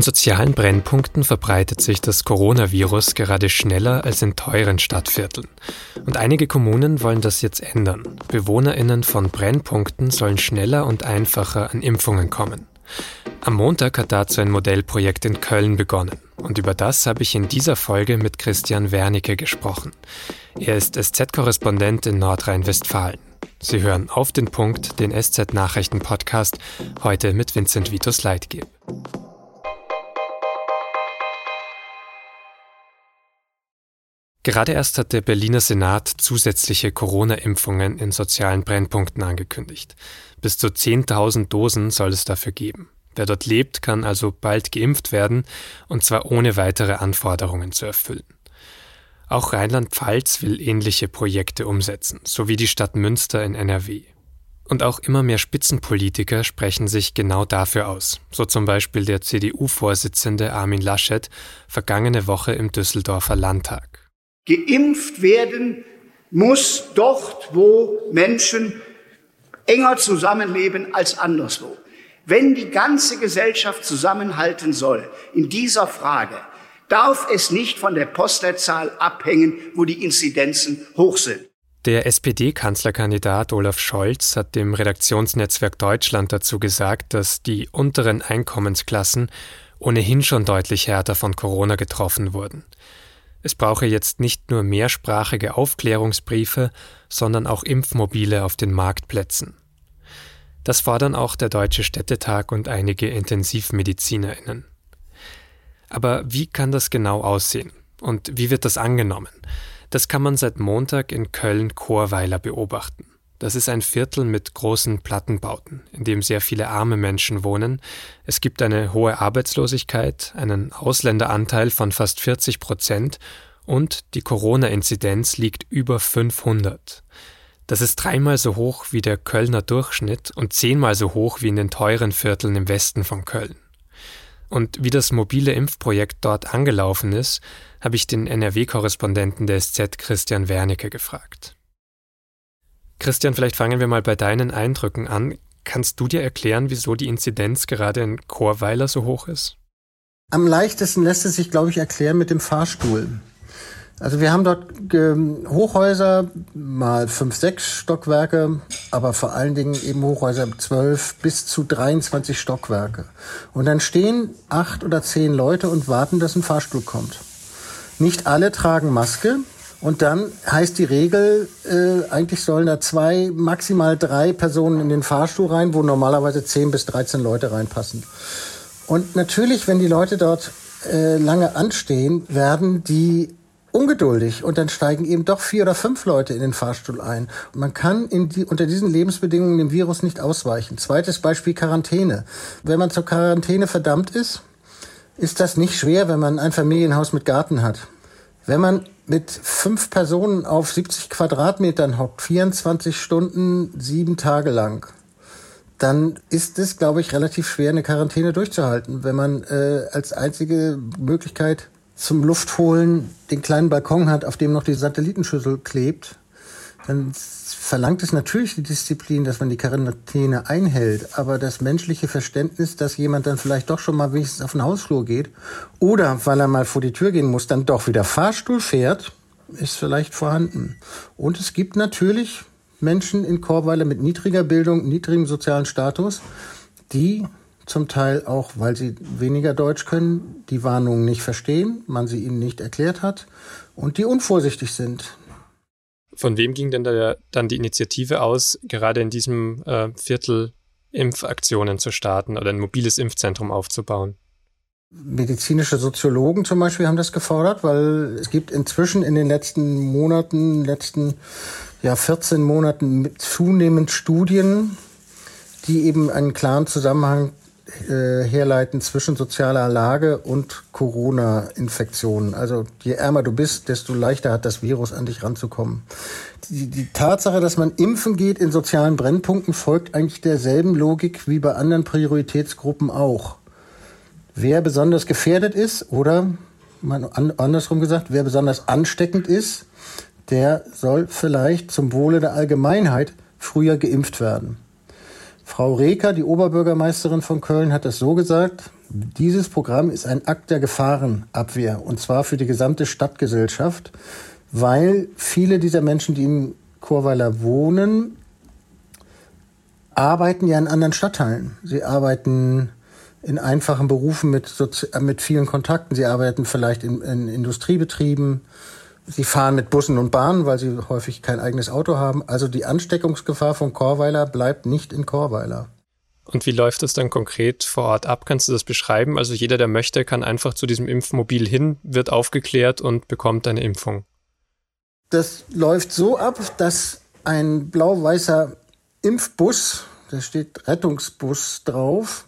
In sozialen Brennpunkten verbreitet sich das Coronavirus gerade schneller als in teuren Stadtvierteln. Und einige Kommunen wollen das jetzt ändern. Bewohnerinnen von Brennpunkten sollen schneller und einfacher an Impfungen kommen. Am Montag hat dazu ein Modellprojekt in Köln begonnen. Und über das habe ich in dieser Folge mit Christian Wernicke gesprochen. Er ist SZ-Korrespondent in Nordrhein-Westfalen. Sie hören auf den Punkt den SZ-Nachrichten-Podcast, heute mit Vincent Vitus Leitgeb. Gerade erst hat der Berliner Senat zusätzliche Corona-Impfungen in sozialen Brennpunkten angekündigt. Bis zu 10.000 Dosen soll es dafür geben. Wer dort lebt, kann also bald geimpft werden, und zwar ohne weitere Anforderungen zu erfüllen. Auch Rheinland-Pfalz will ähnliche Projekte umsetzen, sowie die Stadt Münster in NRW. Und auch immer mehr Spitzenpolitiker sprechen sich genau dafür aus, so zum Beispiel der CDU-Vorsitzende Armin Laschet vergangene Woche im Düsseldorfer Landtag. Geimpft werden muss dort, wo Menschen enger zusammenleben als anderswo. Wenn die ganze Gesellschaft zusammenhalten soll in dieser Frage, darf es nicht von der Postleitzahl abhängen, wo die Inzidenzen hoch sind. Der SPD-Kanzlerkandidat Olaf Scholz hat dem Redaktionsnetzwerk Deutschland dazu gesagt, dass die unteren Einkommensklassen ohnehin schon deutlich härter von Corona getroffen wurden. Es brauche jetzt nicht nur mehrsprachige Aufklärungsbriefe, sondern auch Impfmobile auf den Marktplätzen. Das fordern auch der Deutsche Städtetag und einige Intensivmedizinerinnen. Aber wie kann das genau aussehen? Und wie wird das angenommen? Das kann man seit Montag in Köln-Chorweiler beobachten. Das ist ein Viertel mit großen Plattenbauten, in dem sehr viele arme Menschen wohnen. Es gibt eine hohe Arbeitslosigkeit, einen Ausländeranteil von fast 40 Prozent und die Corona-Inzidenz liegt über 500. Das ist dreimal so hoch wie der Kölner Durchschnitt und zehnmal so hoch wie in den teuren Vierteln im Westen von Köln. Und wie das mobile Impfprojekt dort angelaufen ist, habe ich den NRW-Korrespondenten der SZ Christian Wernicke gefragt. Christian, vielleicht fangen wir mal bei deinen Eindrücken an. Kannst du dir erklären, wieso die Inzidenz gerade in Chorweiler so hoch ist? Am leichtesten lässt es sich, glaube ich, erklären mit dem Fahrstuhl. Also wir haben dort ähm, Hochhäuser, mal fünf, sechs Stockwerke, aber vor allen Dingen eben Hochhäuser zwölf bis zu 23 Stockwerke. Und dann stehen acht oder zehn Leute und warten, dass ein Fahrstuhl kommt. Nicht alle tragen Maske. Und dann heißt die Regel, äh, eigentlich sollen da zwei, maximal drei Personen in den Fahrstuhl rein, wo normalerweise zehn bis 13 Leute reinpassen. Und natürlich, wenn die Leute dort äh, lange anstehen, werden die ungeduldig und dann steigen eben doch vier oder fünf Leute in den Fahrstuhl ein. Und man kann in die, unter diesen Lebensbedingungen dem Virus nicht ausweichen. Zweites Beispiel Quarantäne. Wenn man zur Quarantäne verdammt ist, ist das nicht schwer, wenn man ein Familienhaus mit Garten hat. Wenn man mit fünf Personen auf 70 Quadratmetern hockt, 24 Stunden, sieben Tage lang, dann ist es, glaube ich, relativ schwer, eine Quarantäne durchzuhalten, wenn man äh, als einzige Möglichkeit zum Luftholen den kleinen Balkon hat, auf dem noch die Satellitenschüssel klebt, dann verlangt es natürlich die Disziplin, dass man die Quarantäne einhält, aber das menschliche Verständnis, dass jemand dann vielleicht doch schon mal wenigstens auf den Hausflur geht oder weil er mal vor die Tür gehen muss, dann doch wieder Fahrstuhl fährt, ist vielleicht vorhanden. Und es gibt natürlich Menschen in Chorweiler mit niedriger Bildung, niedrigem sozialen Status, die zum Teil auch, weil sie weniger Deutsch können, die Warnungen nicht verstehen, man sie ihnen nicht erklärt hat und die unvorsichtig sind. Von wem ging denn da dann die Initiative aus, gerade in diesem äh, Viertel Impfaktionen zu starten oder ein mobiles Impfzentrum aufzubauen? Medizinische Soziologen zum Beispiel haben das gefordert, weil es gibt inzwischen in den letzten Monaten, letzten ja 14 Monaten zunehmend Studien, die eben einen klaren Zusammenhang äh, herleiten zwischen sozialer Lage und Corona-Infektionen. Also je ärmer du bist, desto leichter hat das Virus an dich ranzukommen. Die, die Tatsache, dass man impfen geht in sozialen Brennpunkten, folgt eigentlich derselben Logik wie bei anderen Prioritätsgruppen auch. Wer besonders gefährdet ist oder man andersrum gesagt, wer besonders ansteckend ist, der soll vielleicht zum Wohle der Allgemeinheit früher geimpft werden. Frau Reker, die Oberbürgermeisterin von Köln, hat es so gesagt, dieses Programm ist ein Akt der Gefahrenabwehr und zwar für die gesamte Stadtgesellschaft, weil viele dieser Menschen, die in Chorweiler wohnen, arbeiten ja in anderen Stadtteilen. Sie arbeiten in einfachen Berufen mit, mit vielen Kontakten. Sie arbeiten vielleicht in, in Industriebetrieben. Sie fahren mit Bussen und Bahnen, weil sie häufig kein eigenes Auto haben. Also die Ansteckungsgefahr von Chorweiler bleibt nicht in Chorweiler. Und wie läuft das dann konkret vor Ort ab? Kannst du das beschreiben? Also jeder, der möchte, kann einfach zu diesem Impfmobil hin, wird aufgeklärt und bekommt eine Impfung. Das läuft so ab, dass ein blau-weißer Impfbus, da steht Rettungsbus drauf,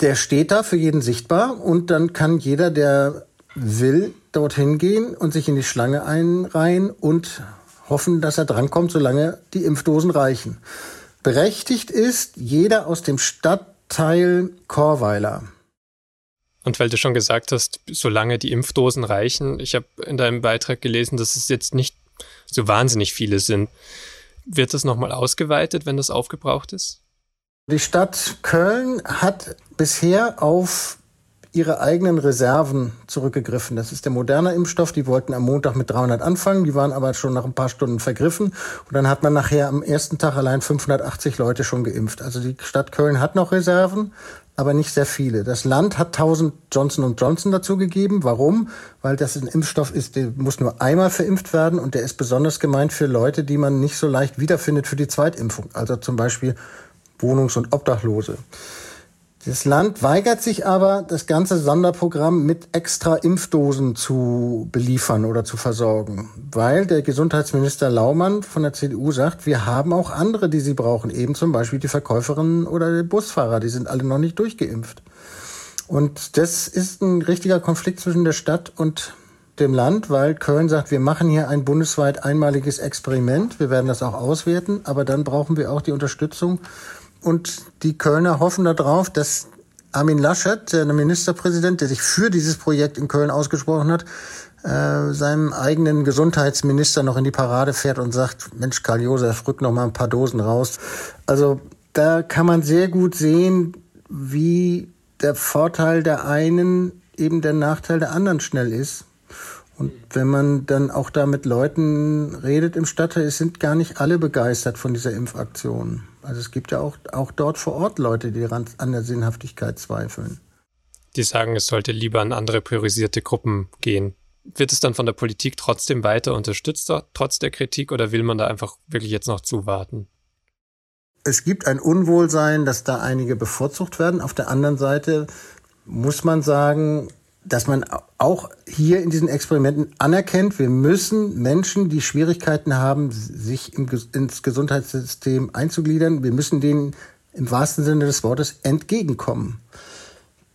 der steht da für jeden sichtbar und dann kann jeder, der will, dorthin gehen und sich in die Schlange einreihen und hoffen, dass er drankommt, solange die Impfdosen reichen. Berechtigt ist jeder aus dem Stadtteil Chorweiler. Und weil du schon gesagt hast, solange die Impfdosen reichen, ich habe in deinem Beitrag gelesen, dass es jetzt nicht so wahnsinnig viele sind. Wird das nochmal ausgeweitet, wenn das aufgebraucht ist? Die Stadt Köln hat bisher auf ihre eigenen Reserven zurückgegriffen. Das ist der moderne Impfstoff. Die wollten am Montag mit 300 anfangen, die waren aber schon nach ein paar Stunden vergriffen. Und dann hat man nachher am ersten Tag allein 580 Leute schon geimpft. Also die Stadt Köln hat noch Reserven, aber nicht sehr viele. Das Land hat 1000 Johnson Johnson dazu gegeben. Warum? Weil das ein Impfstoff ist, der muss nur einmal verimpft werden und der ist besonders gemeint für Leute, die man nicht so leicht wiederfindet für die Zweitimpfung. Also zum Beispiel Wohnungs- und Obdachlose. Das Land weigert sich aber, das ganze Sonderprogramm mit extra Impfdosen zu beliefern oder zu versorgen, weil der Gesundheitsminister Laumann von der CDU sagt, wir haben auch andere, die sie brauchen, eben zum Beispiel die Verkäuferinnen oder die Busfahrer, die sind alle noch nicht durchgeimpft. Und das ist ein richtiger Konflikt zwischen der Stadt und dem Land, weil Köln sagt, wir machen hier ein bundesweit einmaliges Experiment, wir werden das auch auswerten, aber dann brauchen wir auch die Unterstützung und die Kölner hoffen darauf, dass Armin Laschet, der Ministerpräsident, der sich für dieses Projekt in Köln ausgesprochen hat, äh, seinem eigenen Gesundheitsminister noch in die Parade fährt und sagt, Mensch, Karl Josef, rück noch mal ein paar Dosen raus. Also da kann man sehr gut sehen, wie der Vorteil der einen eben der Nachteil der anderen schnell ist. Und wenn man dann auch da mit Leuten redet im Stadtteil, es sind gar nicht alle begeistert von dieser Impfaktion. Also es gibt ja auch, auch dort vor Ort Leute, die an der Sinnhaftigkeit zweifeln. Die sagen, es sollte lieber an andere priorisierte Gruppen gehen. Wird es dann von der Politik trotzdem weiter unterstützt, trotz der Kritik, oder will man da einfach wirklich jetzt noch zuwarten? Es gibt ein Unwohlsein, dass da einige bevorzugt werden. Auf der anderen Seite muss man sagen, dass man auch hier in diesen Experimenten anerkennt, wir müssen Menschen, die Schwierigkeiten haben, sich im, ins Gesundheitssystem einzugliedern, wir müssen denen im wahrsten Sinne des Wortes entgegenkommen.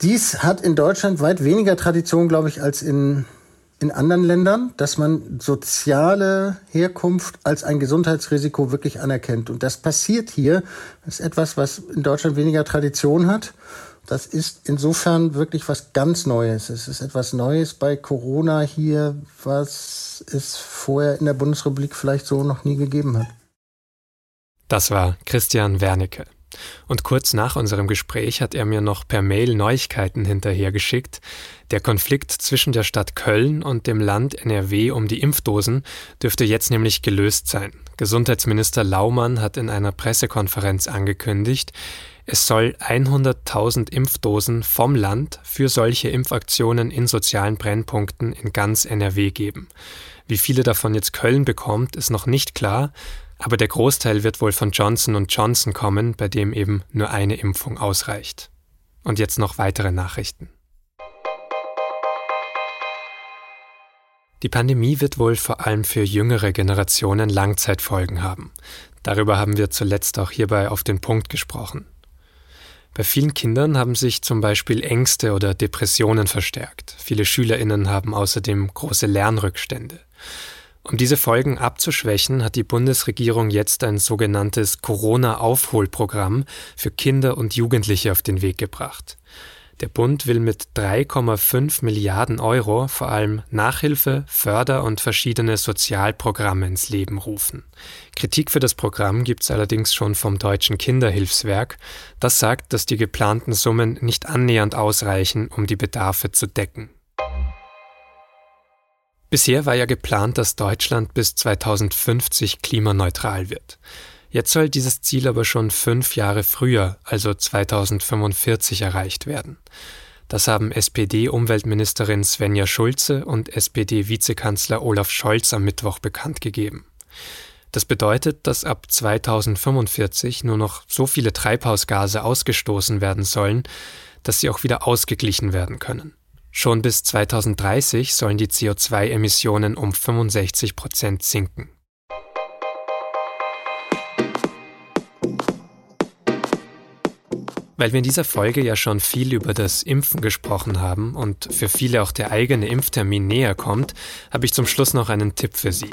Dies hat in Deutschland weit weniger Tradition, glaube ich, als in, in anderen Ländern, dass man soziale Herkunft als ein Gesundheitsrisiko wirklich anerkennt. Und das passiert hier. Das ist etwas, was in Deutschland weniger Tradition hat. Das ist insofern wirklich was ganz Neues. Es ist etwas Neues bei Corona hier, was es vorher in der Bundesrepublik vielleicht so noch nie gegeben hat. Das war Christian Wernicke. Und kurz nach unserem Gespräch hat er mir noch per Mail Neuigkeiten hinterhergeschickt. Der Konflikt zwischen der Stadt Köln und dem Land NRW um die Impfdosen dürfte jetzt nämlich gelöst sein. Gesundheitsminister Laumann hat in einer Pressekonferenz angekündigt, es soll 100.000 Impfdosen vom Land für solche Impfaktionen in sozialen Brennpunkten in ganz NRW geben. Wie viele davon jetzt Köln bekommt, ist noch nicht klar, aber der Großteil wird wohl von Johnson Johnson kommen, bei dem eben nur eine Impfung ausreicht. Und jetzt noch weitere Nachrichten. Die Pandemie wird wohl vor allem für jüngere Generationen Langzeitfolgen haben. Darüber haben wir zuletzt auch hierbei auf den Punkt gesprochen. Bei vielen Kindern haben sich zum Beispiel Ängste oder Depressionen verstärkt. Viele Schülerinnen haben außerdem große Lernrückstände. Um diese Folgen abzuschwächen, hat die Bundesregierung jetzt ein sogenanntes Corona-Aufholprogramm für Kinder und Jugendliche auf den Weg gebracht. Der Bund will mit 3,5 Milliarden Euro vor allem Nachhilfe, Förder- und verschiedene Sozialprogramme ins Leben rufen. Kritik für das Programm gibt es allerdings schon vom Deutschen Kinderhilfswerk. Das sagt, dass die geplanten Summen nicht annähernd ausreichen, um die Bedarfe zu decken. Bisher war ja geplant, dass Deutschland bis 2050 klimaneutral wird. Jetzt soll dieses Ziel aber schon fünf Jahre früher, also 2045, erreicht werden. Das haben SPD-Umweltministerin Svenja Schulze und SPD-Vizekanzler Olaf Scholz am Mittwoch bekannt gegeben. Das bedeutet, dass ab 2045 nur noch so viele Treibhausgase ausgestoßen werden sollen, dass sie auch wieder ausgeglichen werden können. Schon bis 2030 sollen die CO2-Emissionen um 65 Prozent sinken. Weil wir in dieser Folge ja schon viel über das Impfen gesprochen haben und für viele auch der eigene Impftermin näher kommt, habe ich zum Schluss noch einen Tipp für Sie.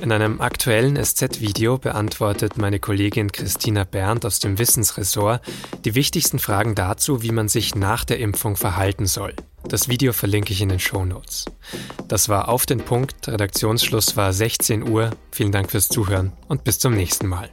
In einem aktuellen SZ-Video beantwortet meine Kollegin Christina Berndt aus dem Wissensressort die wichtigsten Fragen dazu, wie man sich nach der Impfung verhalten soll. Das Video verlinke ich in den Shownotes. Das war auf den Punkt. Redaktionsschluss war 16 Uhr. Vielen Dank fürs Zuhören und bis zum nächsten Mal.